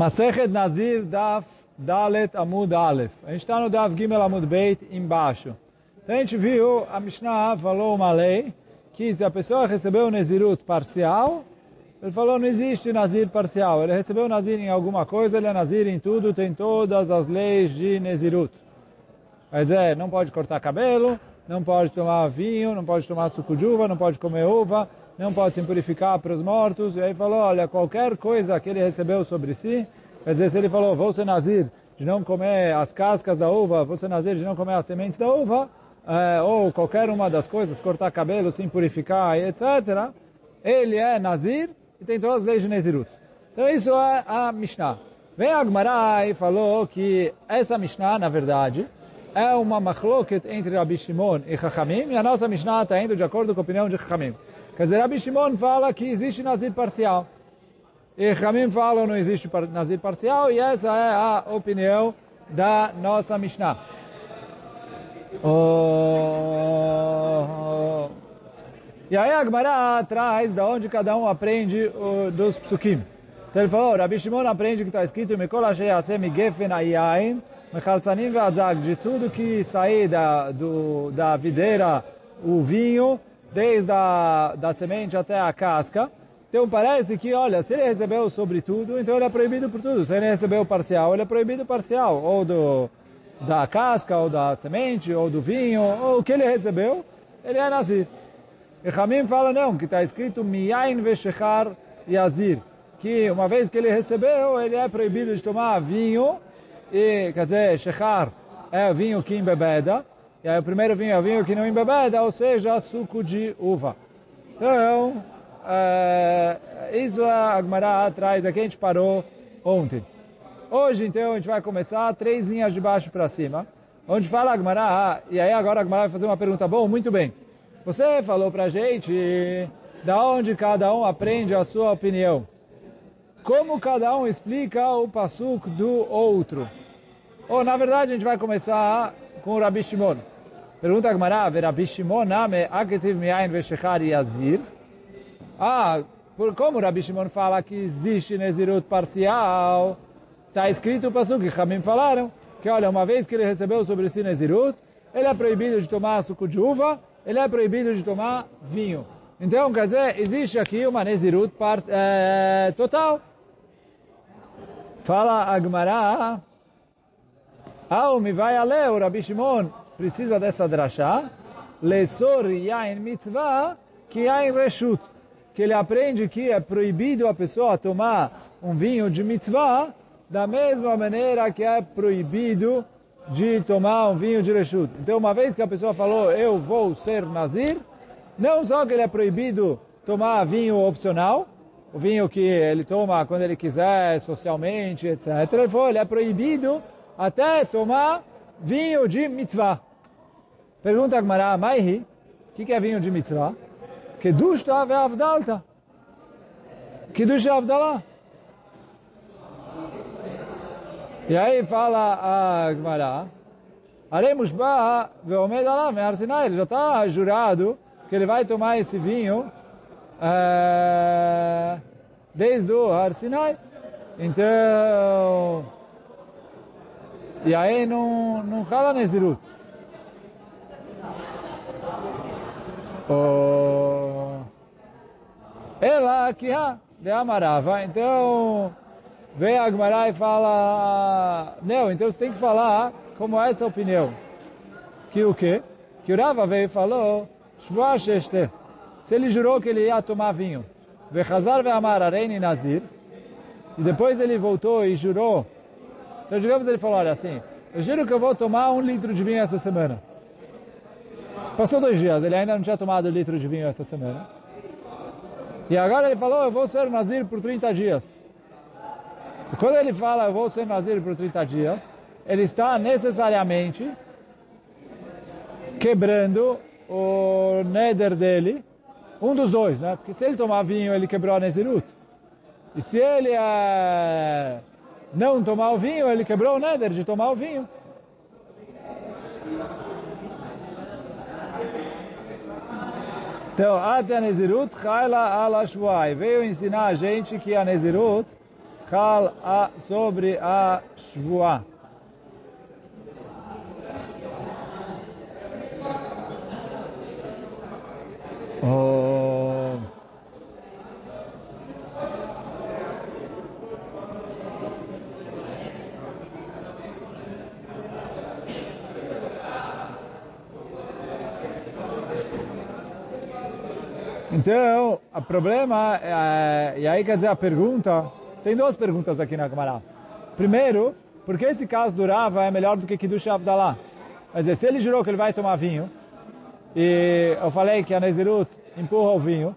Masechet Nazir Daf Dalet Amud Aleph. A gente está no Daf Gimel Amud Beit embaixo. Então a gente viu, a Mishnah falou uma lei que se a pessoa recebeu Nezirut parcial, ele falou não existe Nazir parcial. Ele recebeu Nazir em alguma coisa, ele é Nazir em tudo, tem todas as leis de Nezirut. Quer dizer, não pode cortar cabelo, não pode tomar vinho, não pode tomar suco de uva, não pode comer uva, não pode se purificar para os mortos. E aí falou, olha, qualquer coisa que ele recebeu sobre si, quer dizer, se ele falou, vou ser nazir de não comer as cascas da uva, vou ser nazir de não comer as sementes da uva, é, ou qualquer uma das coisas, cortar cabelo, se purificar, etc., ele é nazir e tem todas as leis de Nezirut. Então isso é a Mishnah. Vem a Gemara e falou que essa Mishnah, na verdade, é uma machloket entre Rabi Shimon e Chachamim, e a nossa Mishnah está indo de acordo com a opinião de Chachamim. Quer dizer, Rabi Shimon fala que existe Nazir parcial. E Chachamim fala que não existe Nazir parcial, e essa é a opinião da nossa Mishnah. Oh, E aí a Gemara traz da onde cada um aprende dos psukim. Então ele falou, Rabi Shimon aprende que está escrito Mikol Asher Yasem Gefen Ayain Mechalzanim Ve'adzag, de tudo que sair da, do, da videira, o vinho, desde a da semente até a casca. Então parece que, olha, se ele recebeu sobre tudo, então ele é proibido por tudo. Se ele recebeu parcial, ele é proibido parcial. Ou do, da casca, ou da semente, ou do vinho, ou o que ele recebeu, ele é nazir. E Hamim fala não, que está escrito Miyain Veshechar Yazir. Que uma vez que ele recebeu, ele é proibido de tomar vinho, e, quer dizer, Shechar é vinho que embebeda, e aí o primeiro vinho é vinho que não embebeda, ou seja, suco de uva. Então, é, isso a Gemara atrás, aqui a gente parou ontem. Hoje, então, a gente vai começar três linhas de baixo para cima, onde fala a Gemara, e aí agora a Gemara vai fazer uma pergunta, bom, muito bem. Você falou pra gente da onde cada um aprende a sua opinião. Como cada um explica o pasuk do outro. Ou, na verdade, a gente vai começar com o Rabi Shimon. Pergunta a Gemara, Rabi Shimon name aketiv mi'ain veshechar yazir? Ah, por como Rabi Shimon fala que existe Nezirut parcial, está escrito o pasuk que Hamim falaram, que olha, uma vez que ele recebeu sobre si Nezirut, ele é proibido de tomar suco de uva, ele é proibido de tomar vinho. Então, quer dizer, existe aqui uma Nezirut part, é, total. Fala a ao me vai ale, o Rabi Shimon precisa dessa drachá, lesor yain mitzvah, que yain reshut, que ele aprende que é proibido a pessoa tomar um vinho de mitzvah, da mesma maneira que é proibido de tomar um vinho de reshut. Então, uma vez que a pessoa falou, eu vou ser nazir, não só que ele é proibido tomar vinho opcional, o vinho que ele toma quando ele quiser, socialmente, etc. Ele falou, ele é proibido até tomar vinho de mitzvah. Pergunta a Gemara, Maihi, o que, que é vinho de mitzvah? Kedush ve avdalta. Kedush e avdalah. E aí fala a Gemara, Arei mushba ve'omed alav me'ar Sinai. Ele já está jurado que ele vai tomar esse vinho desde o Har Sinai. Então, e aí não, não fala Nezirut. Oh, ela aqui de Amarava. Então, vem a Agmará e fala, não, então você tem que falar como é essa opinião. Que o quê? Que o Rava veio e falou. Se ele jurou que ele ia tomar vinho, Vechazar ve'amar areini nazir, e depois ele voltou e jurou, então digamos ele falou, olha assim, eu juro que eu vou tomar um litro de vinho essa semana. Passou dois dias, ele ainda não tinha tomado um litro de vinho essa semana. E agora ele falou, eu vou ser nazir por 30 dias. E quando ele fala, eu vou ser nazir por 30 dias, ele está necessariamente quebrando o neder dele, um dos dois, né? Porque se ele tomar vinho, ele quebrou a Nezirut. E se ele é, não tomar o vinho, ele quebrou o neder de tomar o vinho. Então, até a Nezirut, Chaila ala Veio ensinar a gente que a Nezirut, Chal a, sobre a Shvuah. Então, o problema, é, e aí quer dizer a pergunta, tem duas perguntas aqui na Gemara. Primeiro, por que esse caso do Rava é melhor do que Kiddush Avdallah? Quer dizer, se ele jurou que ele vai tomar vinho, e eu falei que a Nezirut empurra o vinho,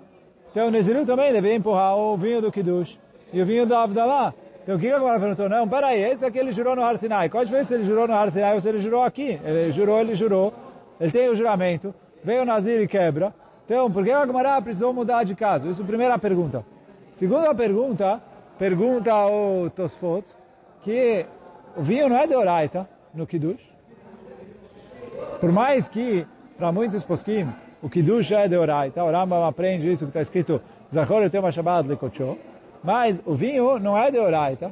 então o Nezirut também deveria empurrar o vinho do Kiddush e o vinho do Avdallah. Então o que a Gemara perguntou? Não, peraí, esse aqui ele jurou no Har Sinai. Qual a diferença se ele jurou no Har Sinai ou se ele jurou aqui? Ele jurou, ele jurou, ele tem o juramento, veio o Nazir e quebra, então, por que a Gemara precisou mudar de caso? Isso é a primeira pergunta. Segunda pergunta, pergunta ao Tosfot, que o vinho não é de Oraita no Kiddush. Por mais que, para muitos poskim, o Kiddush é de Oraita, o Rambam aprende isso que está escrito, Zachor tem uma Shabbat lekocho, mas o vinho não é de Oraita.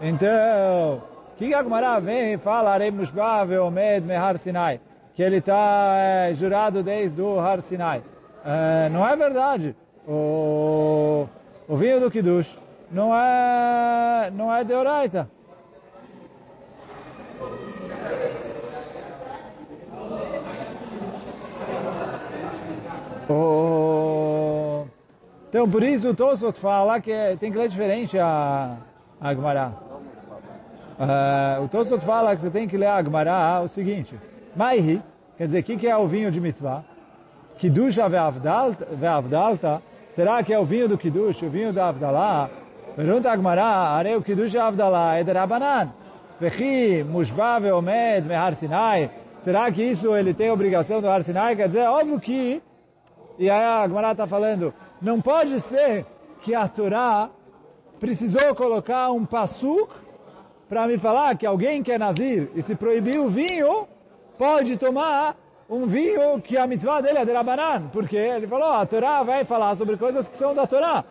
Então, que a Gemara vem e fala, Arei Mushba ve'omed mehar Sinai? Que ele está é, jurado desde o Har Sinai. É, não é verdade. O, o vinho do Kiddush não é, não é de Oraita. O, então, por isso o Tosot fala que tem que ler diferente a, a Gemara. Uh, o Tosot fala que você tem que ler a Gemara o seguinte. Maihi, quer dizer, o que, que é o vinho de mitzvah? Kidusha ve'avdalta, será que é o vinho do Kiddush, o vinho da Avdalah? Pergunta Agmará, arei o Kiddush Avdalah é de Rabanan. Vechi, mushba ve'omed mehar Sinai. Será que isso ele tem obrigação do Har Sinai? Quer dizer, óbvio que, e aí a Agmará está falando, não pode ser que a Torá precisou colocar um passuk para me falar que alguém que é nazir e se proibiu o vinho, pode tomar um vinho que a mitzvah dele é de Rabanan, porque ele falou, a Torá vai falar sobre coisas que são da Torá.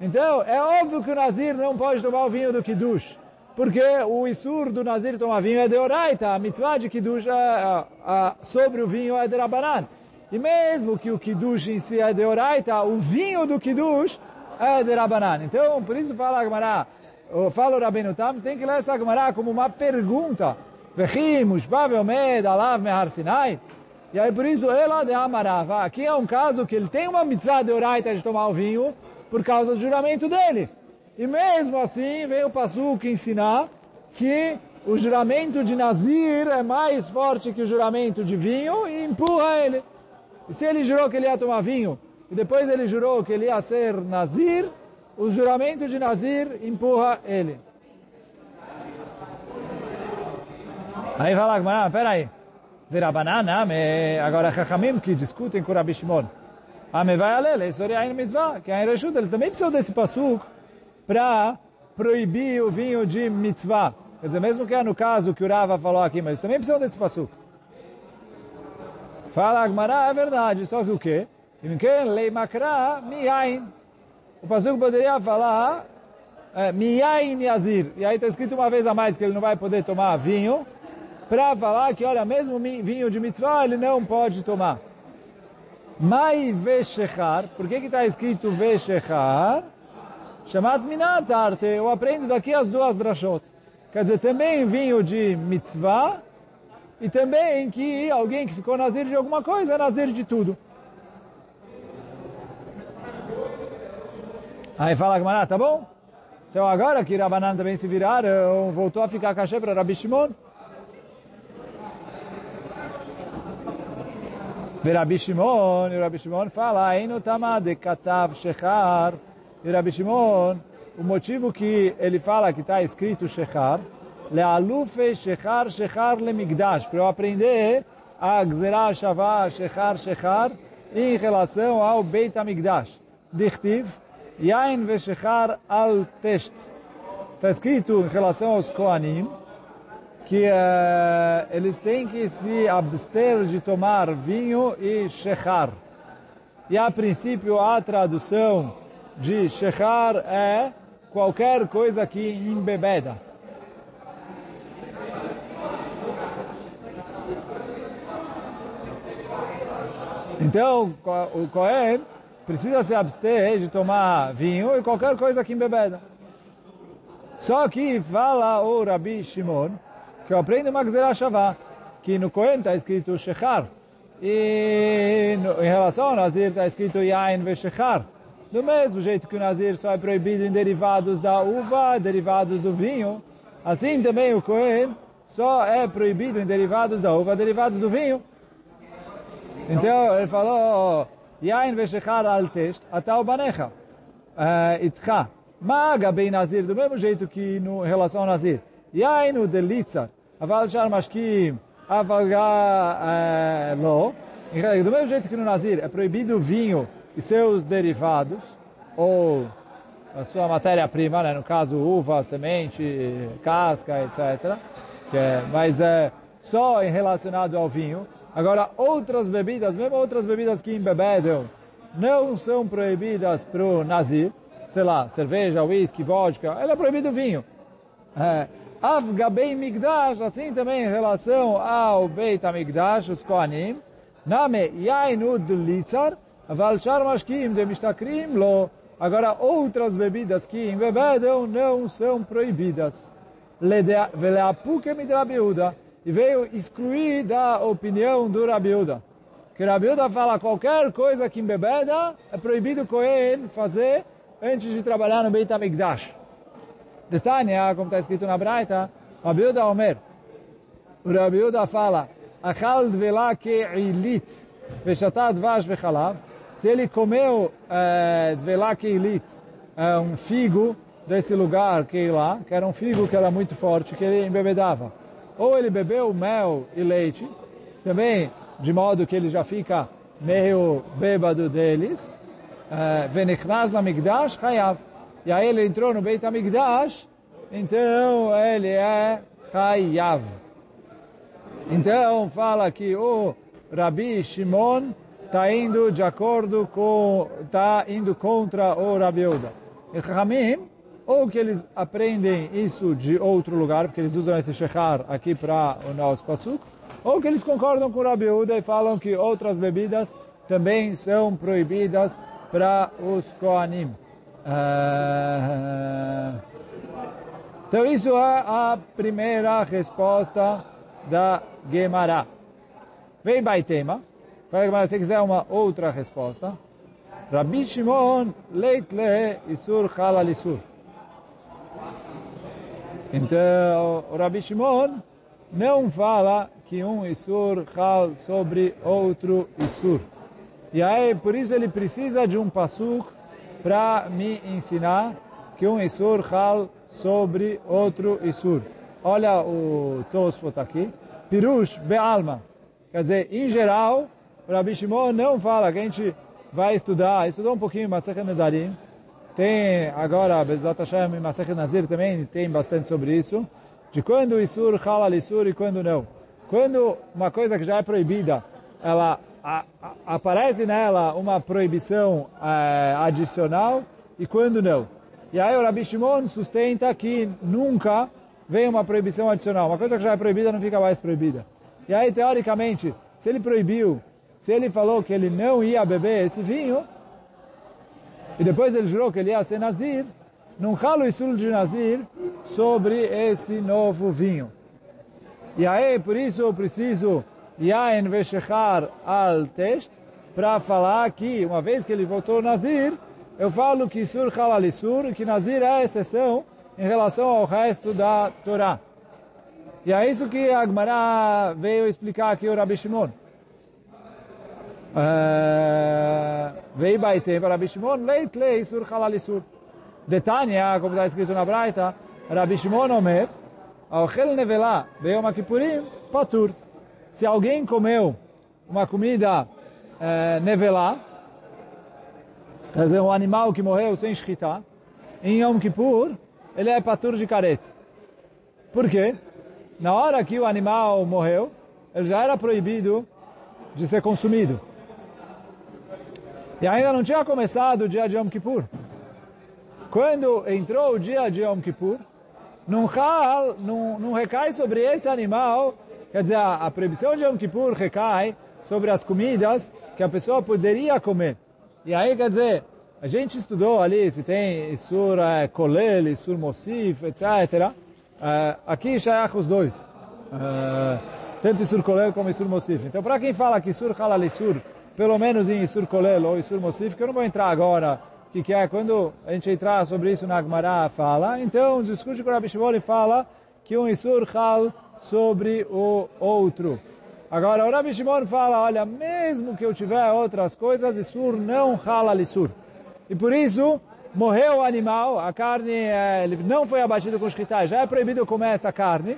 Então, é óbvio que o Nazir não pode tomar o vinho do Kiddush, porque o Isur do Nazir tomar vinho é de Oraita, a mitzvah de Kiddush é, é, sobre o vinho é de Rabanan. E mesmo que o Kiddush em si é de Oraita, o vinho do Kiddush é de Rabanan. Então, por isso fala a Gemara, fala o Rabbeinu Tam, tem que ler essa Gemara como uma pergunta, Vechi, Mushbav, Alav, Mehar, Sinai. E aí por isso, ela de Amarava. Aqui é um caso que ele tem uma mitzvah de oraita de tomar o vinho por causa do juramento dele. E mesmo assim, veio o Passuco ensinar que o juramento de Nazir é mais forte que o juramento de vinho e empurra ele. E se ele jurou que ele ia tomar vinho e depois ele jurou que ele ia ser Nazir, o juramento de Nazir empurra ele. Aí fala Gmará, peraí. Virabanana, agora Chachamim que discutem com Rabi Shimon. Ame vai alele, Sori Ain Mitzvah, que a Reshut, eles também precisam desse pasuk para proibir o vinho de mitzvah. Quer dizer, mesmo que é no caso que o Rava falou aqui, mas também precisam desse pasuk. Fala Agmará, é verdade, só que o quê? Lei makra miyain. O pasuk poderia falar miyain yazir. E aí está escrito uma vez a mais que ele não vai poder tomar vinho, para falar que, olha, mesmo vinho de mitzvah ele não pode tomar. Mai veshechar, por que está escrito veshechar? Chamat minat arte, eu aprendo daqui as duas drashot. Quer dizer, também vinho de mitzvah, e também que alguém que ficou nazir de alguma coisa é nazir de tudo. Aí fala Gamara, tá bom? Então agora que Rabanan também se viraram, voltou a ficar cachê para Rabi Shimon, E Rabi Shimon, e Rabi Shimon fala, Ainu tamade katav shechar. E Rabi Shimon, o motivo que ele fala que está escrito shechar, lealufe shechar shechar lemigdash, para eu aprender a gzerah shavah shechar shechar em relação ao Beit HaMikdash. Dichtiv, yain veshechar al test. Está escrito em relação aos Koanim, que uh, eles têm que se abster de tomar vinho e shechar. E a princípio a tradução de shechar é qualquer coisa que embebeda. Então, o Cohen precisa se abster de tomar vinho e qualquer coisa que embebeda. Só que fala o Rabi Shimon, que eu aprendo uma Gzerah Shavá, que no Cohen está escrito Shechar, e no, em relação ao Nazir está escrito Yain Veshechar. Do mesmo jeito que o Nazir só é proibido em derivados da uva, derivados do vinho, assim também o Cohen só é proibido em derivados da uva, derivados do vinho. Então ele falou, Yain veshechar al test, atal banecha, itcha. Maga bem nazir, do mesmo jeito que no relação ao nazir. O delitzar, aval shar mashkim, aval ga lo. Do mesmo jeito que no nazir é proibido o vinho e seus derivados, ou a sua matéria-prima, né? no caso uva, semente, casca, etc. É, mas é só em relacionado ao vinho. Agora, outras bebidas, mesmo outras bebidas que embebedam, não são proibidas para o nazir. Sei lá, cerveja, whisky, vodka, ela é proibido o vinho. É, Avgabei Migdash, assim também em relação ao Beit HaMigdash, os Kohanim, Name Yainud Litzar, Aval Shar Mashkim de Mishtakrim Lo. Agora, outras bebidas que embebedam não são proibidas. Veleapuke Midrabiuda e veio excluir da opinião do Rabiuda. Que Rabiuda fala qualquer coisa que embebeda é proibido Cohen fazer antes de trabalhar no Beit HaMikdash. Detânia, como está escrito na Braita, Rabiuda Omer. O Rabiuda fala, Achal dvela ke ilit, veshatat vash vechalav. Se ele comeu é, dvela ke ilit, é, um figo desse lugar que lá, que era um figo que era muito forte, que ele embebedava ou ele bebeu mel e leite, também de modo que ele já fica meio bêbado deles, eh, Venichnas na Migdash Hayav. E aí ele entrou no Beit HaMikdash, então ele é Hayav. Então fala que o Rabi Shimon está indo de acordo com, está indo contra o Rabi Uda. E Hamim ou que eles aprendem isso de outro lugar, porque eles usam esse shechar aqui para o nosso pasuk, ou que eles concordam com o Rabi Uda e falam que outras bebidas também são proibidas para os Koanim. Uh... Então isso é a primeira resposta da Gemara. Vem Baitema. Se você quiser uma outra resposta. Rabbi Shimon leit le isur halal isur. Então, o Rabi Shimon não fala que um Isur fala sobre outro Isur. E aí, por isso ele precisa de um pasuk para me ensinar que um Isur fala sobre outro Isur. Olha o Tosfot aqui. Pirush Be'alma. Quer dizer, em geral, o Rabi Shimon não fala que a gente vai estudar, estudou um pouquinho Masechet Nedarim, tem agora, Bezat Hashem, Masechet Nazir também tem bastante sobre isso, de quando o Isur halal Isur e quando não. Quando uma coisa que já é proibida, ela a, a, aparece nela uma proibição é, adicional e quando não. E aí o Rabi Shimon sustenta que nunca vem uma proibição adicional. Uma coisa que já é proibida não fica mais proibida. E aí, teoricamente, se ele proibiu, se ele falou que ele não ia beber esse vinho, e depois ele jurou que ele ia ser Nazir, não ralo Isul de Nazir sobre esse novo vinho. E aí, por isso eu preciso Yain Veshechar al Test, para falar que, uma vez que ele voltou Nazir, eu falo que Isur Halal Isur, que Nazir é exceção em relação ao resto da Torá. E é isso que Agmará veio explicar aqui o Rabi Shimon. Vei baitem para Rabi Shimon, leit lei sur halal isur. Detania, como está escrito na Braita, Rabi Shimon omer, Aochel nevelá, Beyom Kippurim, patur. Se alguém comeu uma comida é, nevelá, quer dizer, um animal que morreu sem shkita, em Yom Kippur, ele é patur de careta. Por quê? Na hora que o animal morreu, ele já era proibido de ser consumido. E ainda não tinha começado o dia de Yom Kippur. quando entrou o dia de Yom Kippur, não, não, não recai sobre esse animal, quer dizer, a, a proibição de Yom Kippur recai sobre as comidas que a pessoa poderia comer. E aí, quer dizer, a gente estudou ali se tem Isur é, Kolel, Isur Mosif, etc. É, aqui já é os dois. É, tanto Isur Kolel como Isur Mosif. Então, para quem fala que Isur Halal Isur, pelo menos em Isur Kolel ou Isur Mosif, que eu não vou entrar agora, que, que é quando a gente entrar sobre isso na Agmará fala, então o discurso com o Rabi Shimon fala que um Isur Hal sobre o outro. Agora, o Rabi Shimon fala, olha, mesmo que eu tiver outras coisas, Isur não Halal Isur. E por isso, morreu o animal, a carne é, ele não foi abatido com shkita, já é proibido comer essa carne.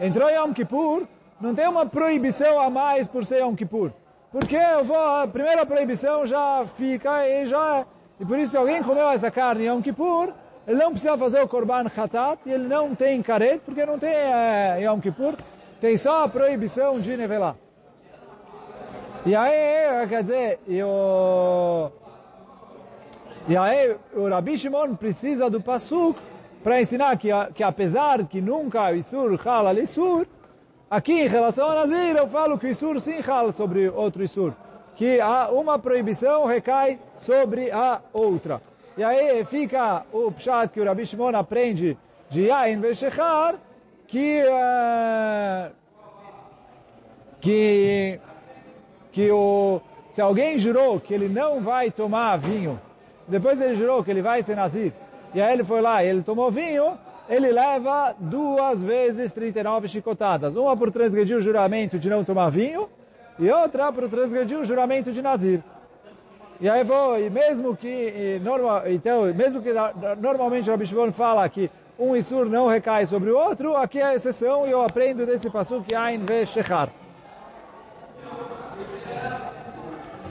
Entrou Yom Kippur, não tem uma proibição a mais por ser Yom Kippur. Porque eu vou, a primeira proibição já fica e já é. E por isso, se alguém comeu essa carne Yom Kippur, ele não precisa fazer o Korban Khatat, e ele não tem caret, porque não tem é, Yom Kippur, tem só a proibição de nivelar. E aí, quer dizer, eu e aí o Rabi Shimon precisa do Pasuk para ensinar que, que apesar que nunca o Isur fala Isur, aqui em relação a Nazir eu falo que o Isur sim fala sobre outro Isur. Que uma proibição recai sobre a outra. E aí fica o Pshat que o Rabi Shimon aprende de Yain Veshechar, que, uh, que, que o, se alguém jurou que ele não vai tomar vinho depois ele jurou que ele vai ser Nazir. E aí ele foi lá e ele tomou vinho, ele leva duas vezes 39 chicotadas. Uma por transgredir o juramento de não tomar vinho, e outra por transgredir o juramento de Nazir. E aí vou, e mesmo que, e normal, então, mesmo que normalmente o Rabi fala que um Isur não recai sobre o outro, aqui é a exceção e eu aprendo desse passo que Ain ve Shechar.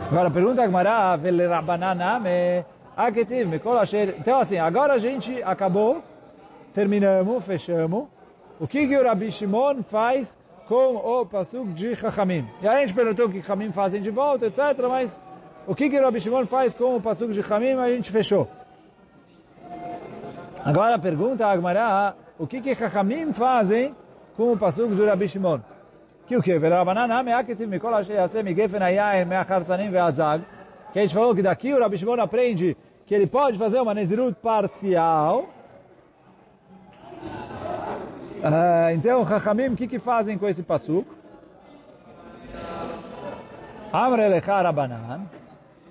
Agora pergunta a Gemara, Vel Rabbananame, Aketiv, Mikol Asher. Então assim, agora a gente acabou, terminamos, fechamos. O que, que o Rabi faz com o Pasuk de Chachamim? E aí a gente perguntou o que Chachamim fazem de volta, etc. Mas o que, que Rabi Shimon faz com o Pasuk de Chachamim? A gente fechou. Agora pergunta a Agmará, o que que Chachamim fazem com o Pasuk do Rabi Shimon? Que o que? Verabanana, me'aketiv mikol asher yaseh migefen hayayin me'acharsanim ve'azag que a gente falou que daqui o Rabi Shimon aprende que ele pode fazer uma Nezirut parcial. Uh, então, Chachamim, o que, que fazem com esse pasuk? Amre lecha Rabanan.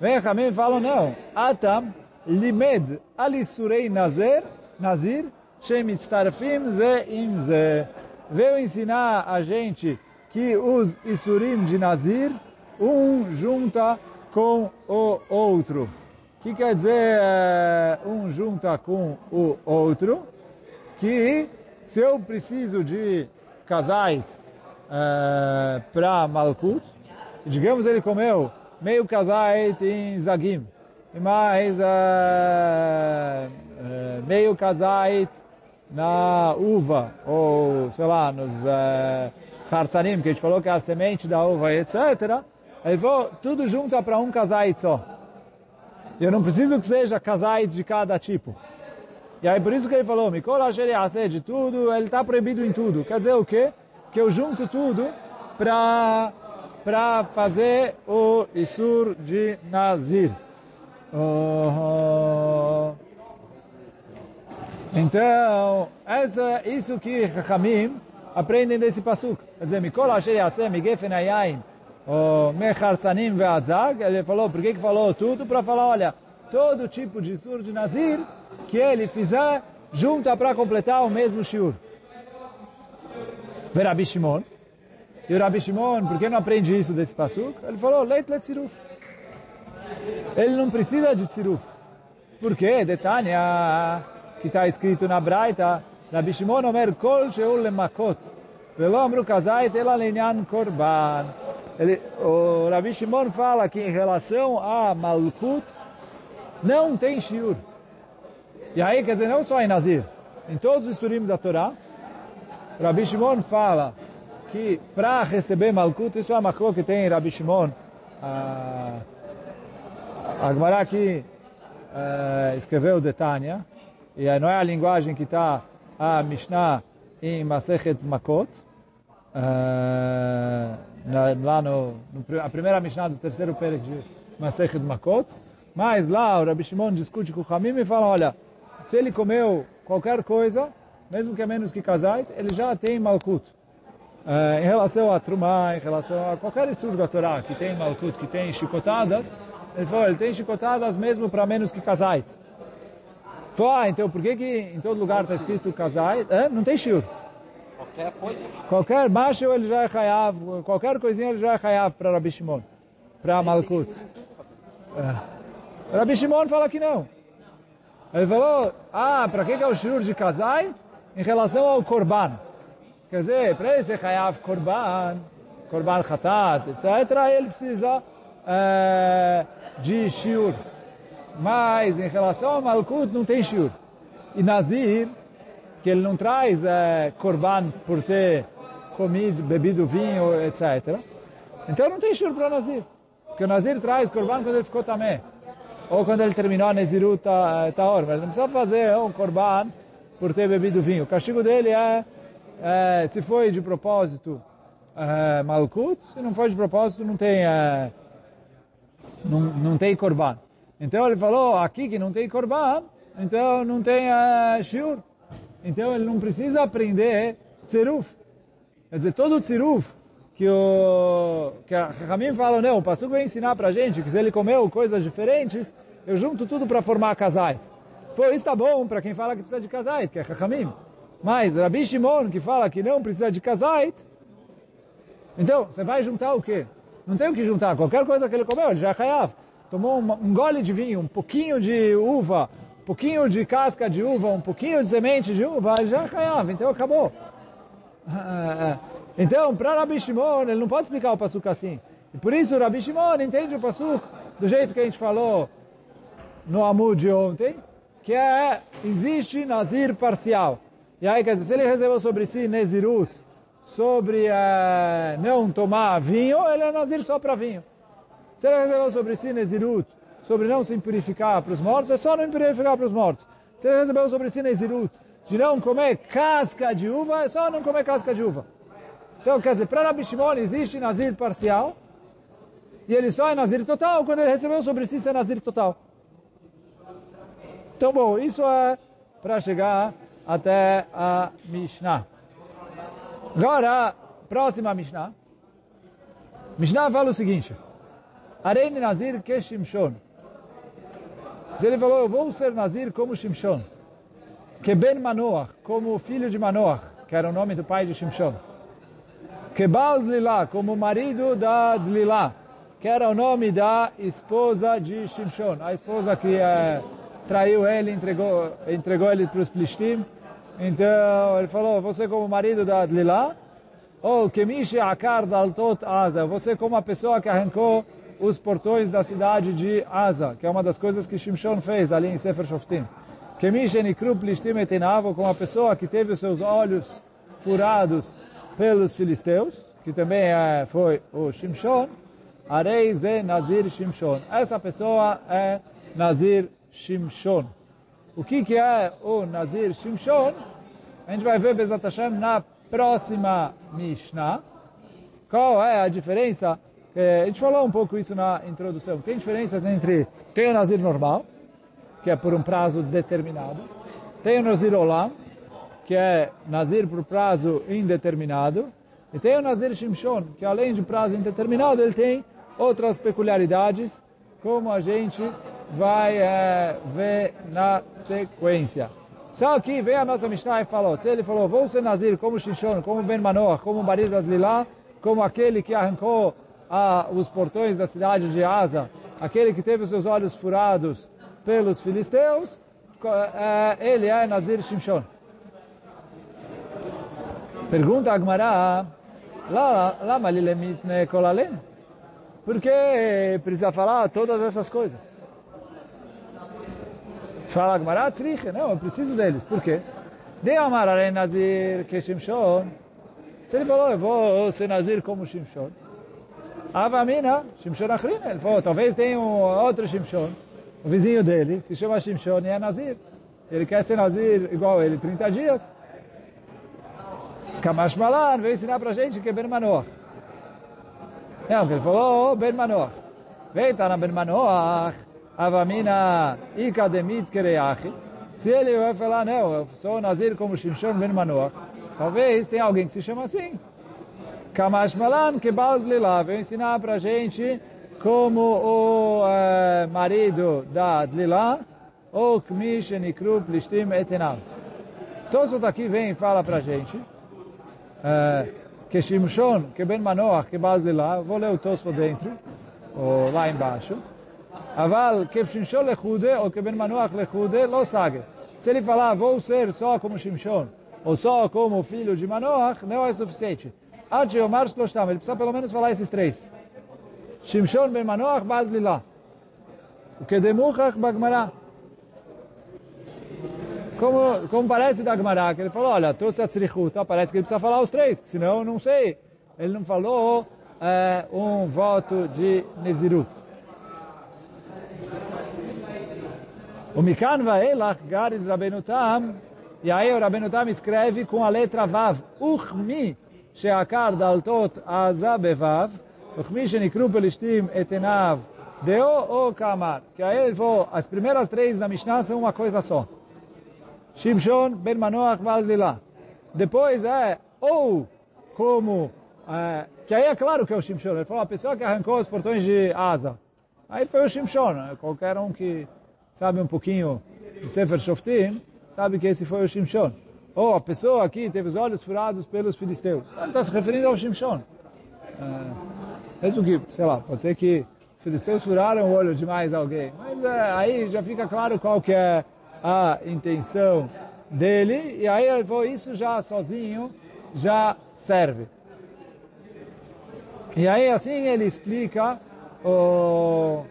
Vem Chachamim e falam, não. Atam limed alisurei nazir, nazir, shemitztarfim ze im ze. Veio ensinar a gente que os isurim de nazir, um junta com o outro. O que quer dizer eh, um junta com o outro? Que se eu preciso de casais uh, para Malkut, digamos ele comeu meio casais em Zagim, e mais uh, uh, meio casais na uva, ou sei lá, nos uh, hartzanim, que a gente falou que é a semente da uva, etc., ele falou, tudo junto é para um casait só. Eu não preciso que seja casais de cada tipo. E aí por isso que ele falou, Mikola de tudo, ele está proibido em tudo. Quer dizer o quê? Que eu junto tudo para para fazer o Isur de Nazir. Oh. Então, essa, isso que Chachamim aprendem desse pasuk. Quer dizer, Mikola Asher Yaseh Migefen Ayayin Mecharzanim Ve'adzag, ele falou, por que que falou tudo? Para falar, olha, todo tipo de sur de Nazir que ele fizer, junta para completar o mesmo shiur. Ver Rabi Shimon. E o Rabi Shimon, por que não aprende isso desse passuco? Ele falou, leit le tziruf. Ele não precisa de tziruf. Por quê? Detania, que está escrito na Braita, Rabi Shimon omer kol sheul lemakot, velo amru kazait ela lenyan korban. Ele, o Rabi Shimon fala que em relação a Malkut, não tem shiur. E aí, quer dizer, não só em Nazir, em todos os estudos da Torá, Rabi Shimon fala que para receber Malkut, isso é uma coisa que tem Rabi Shimon, a, a Gemara aqui uh, escreveu de Tânia, e não é a linguagem que está a Mishnah em Masechet Makot, uh, lá no, no, a primeira Mishnah do terceiro Perek de Masechet Makot, mas lá o Rabi Shimon discute com o Hamim e fala, olha, se ele comeu qualquer coisa, mesmo que é menos que kazait, ele já tem malkut. Uh, em relação a Trumá, em relação a qualquer estudo da Torá que tem malkut, que tem chicotadas, ele falou, ele tem chicotadas mesmo para menos que kazait. Falou, ah, então por que que em todo lugar está escrito kazait? É, não tem shiur. Qualquer coisa? Qualquer macho ele já é hayav, qualquer coisinha ele já é hayav para Rabi Shimon, para malkut. É. Rabi Shimon fala que não. Ele falou, ah, para que, que é o shiur de kazait? Em relação ao korban. Quer dizer, para ele ser hayav korban, korban khatat, etc., ele precisa é, de shiur. Mas em relação ao malkut não tem shiur. E Nazir, que ele não traz é, korban por ter comido, bebido vinho, etc. Então não tem shiur para Nazir. Porque o Nazir traz korban quando ele ficou também. Ou quando ele terminou a Nezirut Taor. Mas não precisa fazer um korban por ter bebido vinho. O castigo dele é, é se foi de propósito, é, malkut. Se não foi de propósito, não tem, é, não, não tem korban. Então ele falou, aqui que não tem korban, então não tem é, shiur. Então ele não precisa aprender tziruf. Quer dizer, todo o tziruf que o que a Ramim fala, não, o Passuco vai ensinar pra gente que se ele comeu coisas diferentes, eu junto tudo para formar casais. Pô, isso tá bom para quem fala que precisa de casais, que é Hakamim. Mas Rabi Shimon, que fala que não precisa de casais, então, você vai juntar o quê? Não tem o que juntar. Qualquer coisa que ele comeu, ele já é hayav. Tomou um, um gole de vinho, um pouquinho de uva, um pouquinho de casca de uva, um pouquinho de semente de uva, ele já é hayav. Então, acabou. Então, para Rabi Shimon, ele não pode explicar o pasuk assim. E por isso, Rabi Shimon entende o pasuk do jeito que a gente falou no Amud de ontem, que é, existe Nazir parcial. E aí, quer dizer, se ele recebeu sobre si Nezirut, sobre uh, não tomar vinho, ele é Nazir só para vinho. Se ele recebeu sobre si Nezirut, sobre não se purificar para os mortos, é só não purificar para os mortos. Se ele recebeu sobre si Nezirut, de não comer casca de uva, é só não comer casca de uva. Então, quer dizer, para Rabi Shimon existe Nazir parcial, e ele só é Nazir total quando ele recebeu sobre si ser Nazir total. Então, bom, isso é para chegar até a Mishnah. Agora, próxima Mishnah. Mishnah fala o seguinte. Arene Nazir que Shimshon. Ele falou, eu vou ser Nazir como Shimshon. Que Ben Manoach, como filho de Manoach, que era o nome do pai de Shimshon. Que Baal Dlilá, como marido da Dlilá, que era o nome da esposa de Shimshon. A esposa que é traiu ele, entregou, entregou ele para os Plishtim. Então ele falou, você como marido da Adlilá, ou Kemishi Akar Daltot Asa, você como a pessoa que arrancou os portões da cidade de Asa, que é uma das coisas que Shimshon fez ali em Sefer Shoftim. Kemishi Nikru Plishtim Etenavo, como a pessoa que teve os seus olhos furados pelos filisteus, que também é, foi o Shimshon, Arei Ze Nazir Shimshon. Essa pessoa é Nazir Shimshon. O que, que é o Nazir Shimshon? A gente vai ver Bezat Hashem na próxima Mishnah. Qual é a diferença? a gente falou um pouco isso na introdução. Tem diferenças entre tem o Nazir normal, que é por um prazo determinado. Tem o Nazir Olam, que é Nazir por prazo indeterminado. E tem o Nazir Shimshon, que além de prazo indeterminado, ele tem outras peculiaridades, como a gente vai é, ver na sequência. Só que vem a nossa Mishnah e falou, se ele falou, vou ser Nazir como Shishon, como Ben Manoah, como Marido Lilá, como aquele que arrancou a, os portões da cidade de Asa, aquele que teve seus olhos furados pelos filisteus, é, ele é Nazir Shimshon. Pergunta a Agmará, lama lilemit ne kolalen? Por que precisa falar todas essas coisas? Fala Agmará, tzriche, não, eu preciso deles. Por quê? De Amar Nazir que Shimshon. Se ele falou, eu vou ser Nazir como Shimshon. Avamina, Shimshon Achrina. Ele falou, talvez tenha um outro Shimshon, o vizinho dele, se chama Shimshon e é Nazir. Ele quer ser Nazir igual ele, 30 dias. Kamash Malan veio ensinar pra gente que é Ben Manoach. Não, ele falou, oh, Ben Manoach. Veio, na Ben Manoach, Avamina Ikademit Kereachi. Se ele vai falar, não, eu sou Nazir como Shimshon Ben Manoach, talvez tenha alguém que se chama assim. Kamash Malan Kebal Dlila veio ensinar pra gente como o uh, marido da Dlila, ou Kmish Nikru Plishtim Etenav. Tosfot aqui vem e fala pra gente que Shimshon, que Ben Manoach, que Baz Dlila, vou ler o Tosfot dentro, ou lá embaixo. Aval, que lechude, ou que Ben Manoach lechude, lo sabe. Se ele falar, vou ser só como Shimshon, ou só como filho de Manoach, não é suficiente. Ad Omar Shloshtam, ele precisa pelo menos falar esses três. Shimshon ben Manoach Baz Lila. O que demuchach bagmará. Como, como parece da Gemara, que ele falou, olha, trouxe a tzrichuta, parece que ele precisa falar os três, senão eu não sei. Ele não falou é, um voto de Nezirut. O Mikan Vaelach Garis Rabenutam, e aí o Rabenutam escreve com a letra Vav, Uchmi sheakar daltot aza bevav, Uchmi shenikru pelishtim etenav deo ou kamar. Que aí ele falou, as primeiras três da Mishnah são uma coisa só. Shimshon ben Manoach Valdilá. Depois é, ou como, é, que aí é claro que é o Shimshon. Ele falou, a pessoa que arrancou os portões de asa. Aí foi o Shimshon. Né? Qualquer um que sabe um pouquinho do Sefer Shoftim, sabe que esse foi o Shimshon. Ou a pessoa aqui teve os olhos furados pelos filisteus. Ele está se referindo ao Shimshon. É, mesmo que, sei lá, pode ser que os filisteus furaram o olho de mais alguém. Mas é, aí já fica claro qual que é a intenção dele. E aí ele falou, isso já sozinho já serve. E aí assim ele explica o,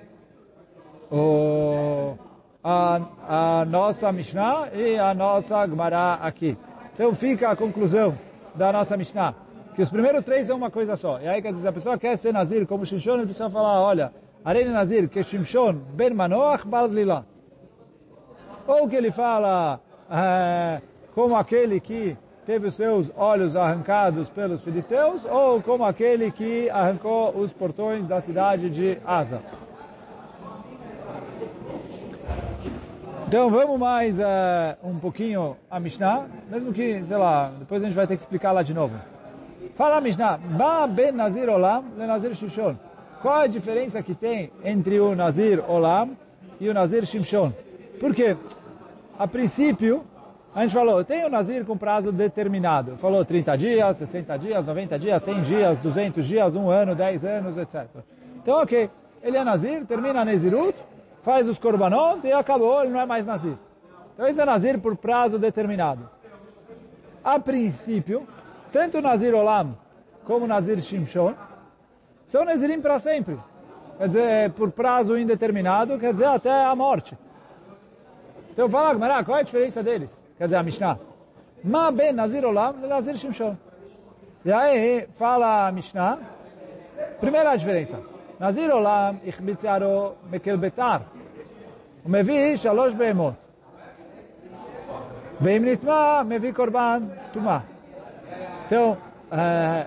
o, a, a nossa Mishnah e a nossa Gemara aqui. Então fica a conclusão da nossa Mishnah. Que os primeiros três são uma coisa só. E aí, quer dizer, se a pessoa quer ser Nazir como Shimshon, ele precisa falar, olha, Arene Nazir, que Shimshon ben Manoach Baldlila. Ou que ele fala, é, como aquele que teve os seus olhos arrancados pelos filisteus, ou como aquele que arrancou os portões da cidade de Asa. Então vamos mais uh, um pouquinho a Mishnah, mesmo que, sei lá, depois a gente vai ter que explicar lá de novo. Fala Mishnah, Ba ben Nazir Olam le Nazir Shimshon. Qual a diferença que tem entre o Nazir Olam e o Nazir Shimshon? Por quê? A princípio, a gente falou, tem o Nazir com prazo determinado. Falou 30 dias, 60 dias, 90 dias, 100 dias, 200 dias, 1 ano, 10 anos, etc. Então, ok, ele é Nazir, termina Nezirut, faz os korbanot e acabou, ele não é mais Nazir. Então isso é Nazir por prazo determinado. A princípio, tanto Nazir Olam como Nazir Shimshon são Nazirim para sempre. Quer dizer, por prazo indeterminado, quer dizer até a morte. Então fala, Gmará, qual é a diferença deles? Quer dizer, a Mishnah. Ma ben Nazir Olam Nazir Shimshon. E aí fala a Mishnah, primeira diferença. נזיר עולם החמיץ יערו מקל ביתר. הוא מביא שלוש בהמות. ואם נטמע, מביא קורבן טומאה. Então, uh,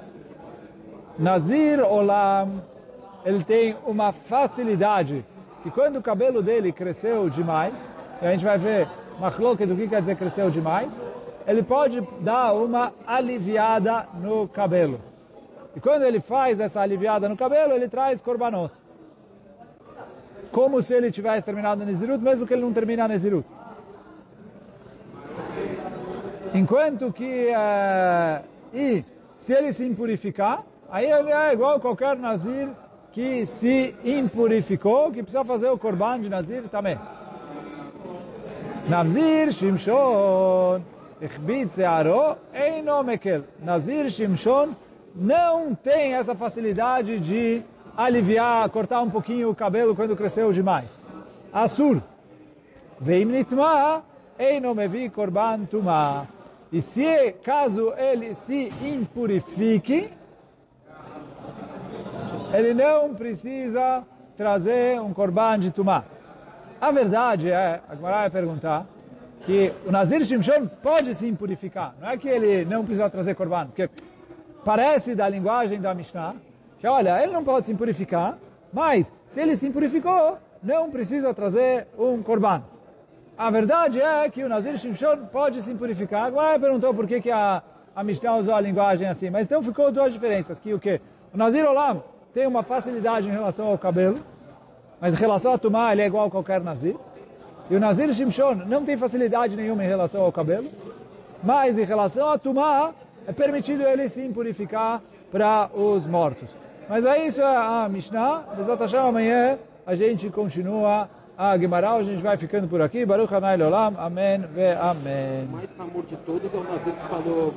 Nazir Olam, ele tem uma facilidade que quando o cabelo dele cresceu demais, e a gente vai ver machloque do que quer dizer cresceu demais, ele pode dar uma aliviada no cabelo. E quando ele faz essa aliviada no cabelo, ele traz korbanot. Como se ele tivesse terminado a Nezirut, mesmo que ele não termine a Nezirut. Enquanto que, uh, e se ele se impurificar, aí ele é igual qualquer Nazir que se impurificou, que precisa fazer o korban de Nazir também. Nazir Shimshon, Ichbit Searo, Eino Mekel. Nazir Shimshon não tem essa facilidade de aliviar, cortar um pouquinho o cabelo quando cresceu demais. Asur. Veim nitma, eino mevi korban tuma. E se, caso ele se impurifique, ele não precisa trazer um korban de tumá. A verdade é, a Gemara vai perguntar, que o Nazir Shimshon pode sim purificar. Não é que ele não precisa trazer korban, porque parece da linguagem da Mishnah que, olha, ele não pode se purificar, mas se ele se purificou, não precisa trazer um korban. A verdade é que o Nazir Shimshon pode se purificar. Agora perguntou por que, que a, a Mishnah usou a linguagem assim. Mas então ficou duas diferenças. Que o que? O Nazir Olam tem uma facilidade em relação ao cabelo, mas em relação a Tumá ele é igual a qualquer Nazir. E o Nazir Shimshon não tem facilidade nenhuma em relação ao cabelo, mas em relação a Tumá é permitido ele sim purificar para os mortos. Mas é isso a Mishnah. Bezat amanhã a gente continua a Guimarães, a gente vai ficando por aqui. Baruch Hanai Olam, Amém ve Amém. O mais de todos é o Nazir que falou